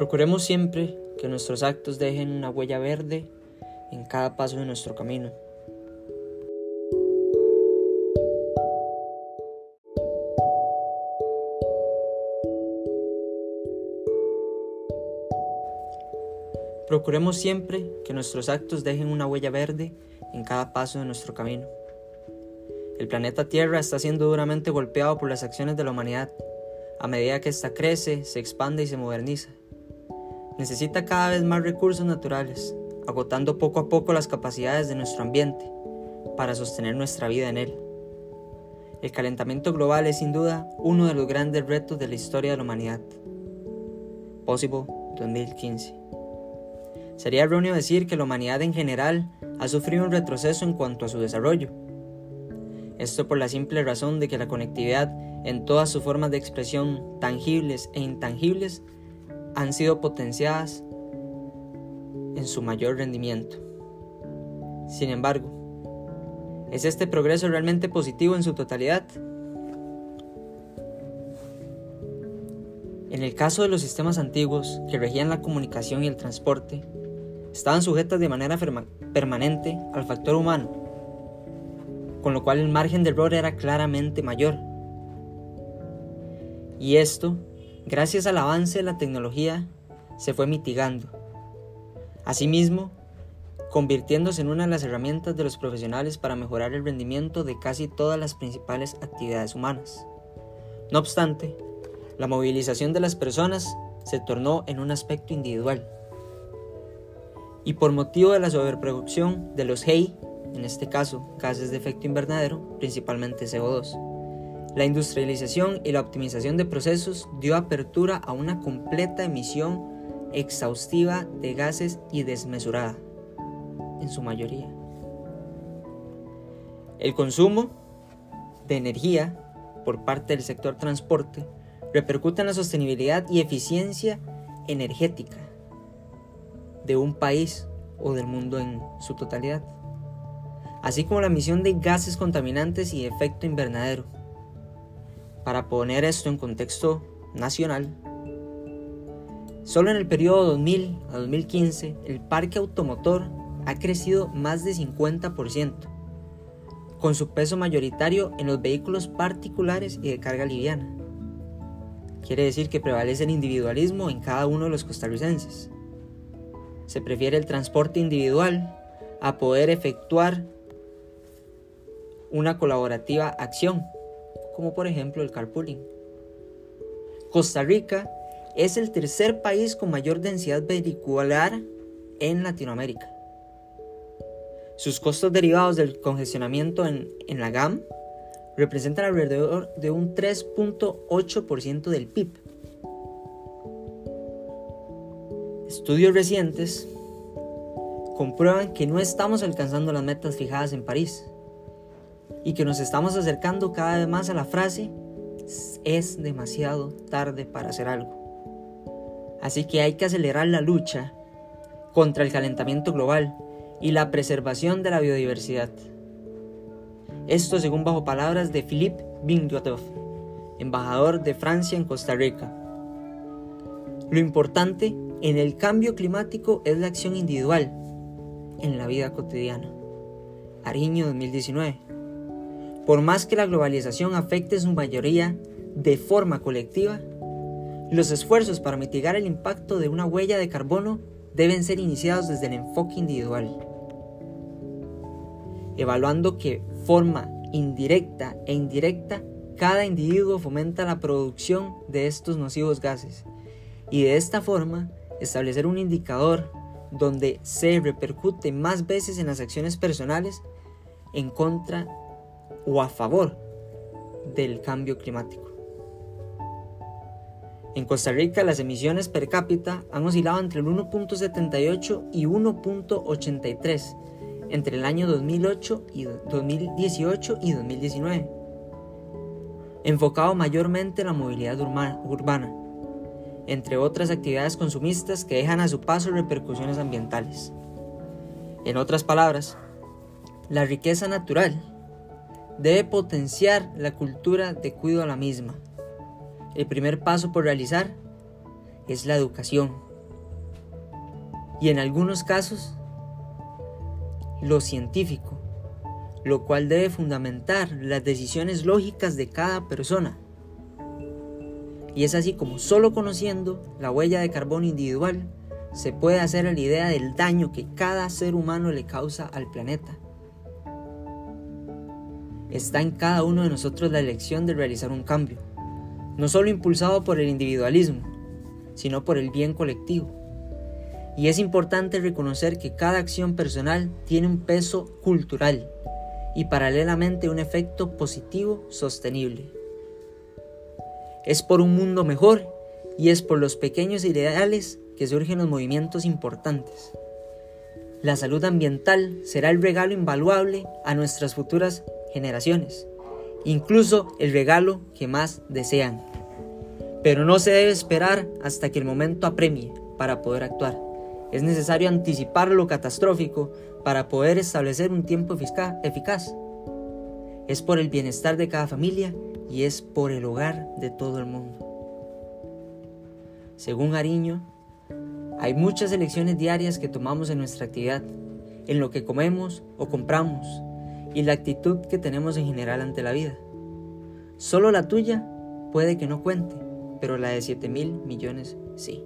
Procuremos siempre que nuestros actos dejen una huella verde en cada paso de nuestro camino. Procuremos siempre que nuestros actos dejen una huella verde en cada paso de nuestro camino. El planeta Tierra está siendo duramente golpeado por las acciones de la humanidad, a medida que ésta crece, se expande y se moderniza. Necesita cada vez más recursos naturales, agotando poco a poco las capacidades de nuestro ambiente para sostener nuestra vida en él. El calentamiento global es sin duda uno de los grandes retos de la historia de la humanidad. Possible 2015. Sería erróneo decir que la humanidad en general ha sufrido un retroceso en cuanto a su desarrollo. Esto por la simple razón de que la conectividad en todas sus formas de expresión, tangibles e intangibles, han sido potenciadas en su mayor rendimiento. Sin embargo, ¿es este progreso realmente positivo en su totalidad? En el caso de los sistemas antiguos que regían la comunicación y el transporte, estaban sujetas de manera permanente al factor humano con lo cual el margen de error era claramente mayor. Y esto, gracias al avance de la tecnología, se fue mitigando. Asimismo, convirtiéndose en una de las herramientas de los profesionales para mejorar el rendimiento de casi todas las principales actividades humanas. No obstante, la movilización de las personas se tornó en un aspecto individual. Y por motivo de la sobreproducción de los HEI en este caso gases de efecto invernadero, principalmente CO2. La industrialización y la optimización de procesos dio apertura a una completa emisión exhaustiva de gases y desmesurada, en su mayoría. El consumo de energía por parte del sector transporte repercute en la sostenibilidad y eficiencia energética de un país o del mundo en su totalidad así como la emisión de gases contaminantes y efecto invernadero. Para poner esto en contexto nacional, solo en el periodo 2000 a 2015 el parque automotor ha crecido más de 50%, con su peso mayoritario en los vehículos particulares y de carga liviana. Quiere decir que prevalece el individualismo en cada uno de los costarricenses. Se prefiere el transporte individual a poder efectuar una colaborativa acción, como por ejemplo el carpooling. Costa Rica es el tercer país con mayor densidad vehicular en Latinoamérica. Sus costos derivados del congestionamiento en, la GAM representan alrededor de un 3.8% del PIB. Estudios recientes comprueban que no estamos alcanzando las metas fijadas en París y que nos estamos acercando cada vez más a la frase es demasiado tarde para hacer algo. Así que hay que acelerar la lucha contra el calentamiento global y la preservación de la biodiversidad. Esto según bajo palabras de Philippe Bingotov, embajador de Francia en Costa Rica. Lo importante en el cambio climático es la acción individual en la vida cotidiana. Ariño 2019. Por más que la globalización afecte su mayoría de forma colectiva, los esfuerzos para mitigar el impacto de una huella de carbono deben ser iniciados desde el enfoque individual, evaluando que forma indirecta e indirecta cada individuo fomenta la producción de estos nocivos gases y de esta forma establecer un indicador donde se repercute más veces en las acciones personales en contra o a favor del cambio climático. En Costa Rica las emisiones per cápita han oscilado entre el 1.78 y 1.83 entre el año 2008 y 2018 y 2019, enfocado mayormente en la movilidad urbana, entre otras actividades consumistas que dejan a su paso repercusiones ambientales. En otras palabras, la riqueza natural debe potenciar la cultura de cuidado a la misma. El primer paso por realizar es la educación. y en algunos casos lo científico, lo cual debe fundamentar las decisiones lógicas de cada persona. Y es así como solo conociendo la huella de carbono individual se puede hacer la idea del daño que cada ser humano le causa al planeta. Está en cada uno de nosotros la elección de realizar un cambio, no solo impulsado por el individualismo, sino por el bien colectivo. Y es importante reconocer que cada acción personal tiene un peso cultural y paralelamente un efecto positivo sostenible. Es por un mundo mejor y es por los pequeños ideales que surgen los movimientos importantes. La salud ambiental será el regalo invaluable a nuestras futuras generaciones, incluso el regalo que más desean. Pero no se debe esperar hasta que el momento apremie para poder actuar. Es necesario anticipar lo catastrófico para poder establecer un tiempo eficaz. Es por el bienestar de cada familia y es por el hogar de todo el mundo. Según Ariño, hay muchas elecciones diarias que tomamos en nuestra actividad, en lo que comemos o compramos y la actitud que tenemos en general ante la vida. Solo la tuya puede que no cuente, pero la de 7 mil millones sí.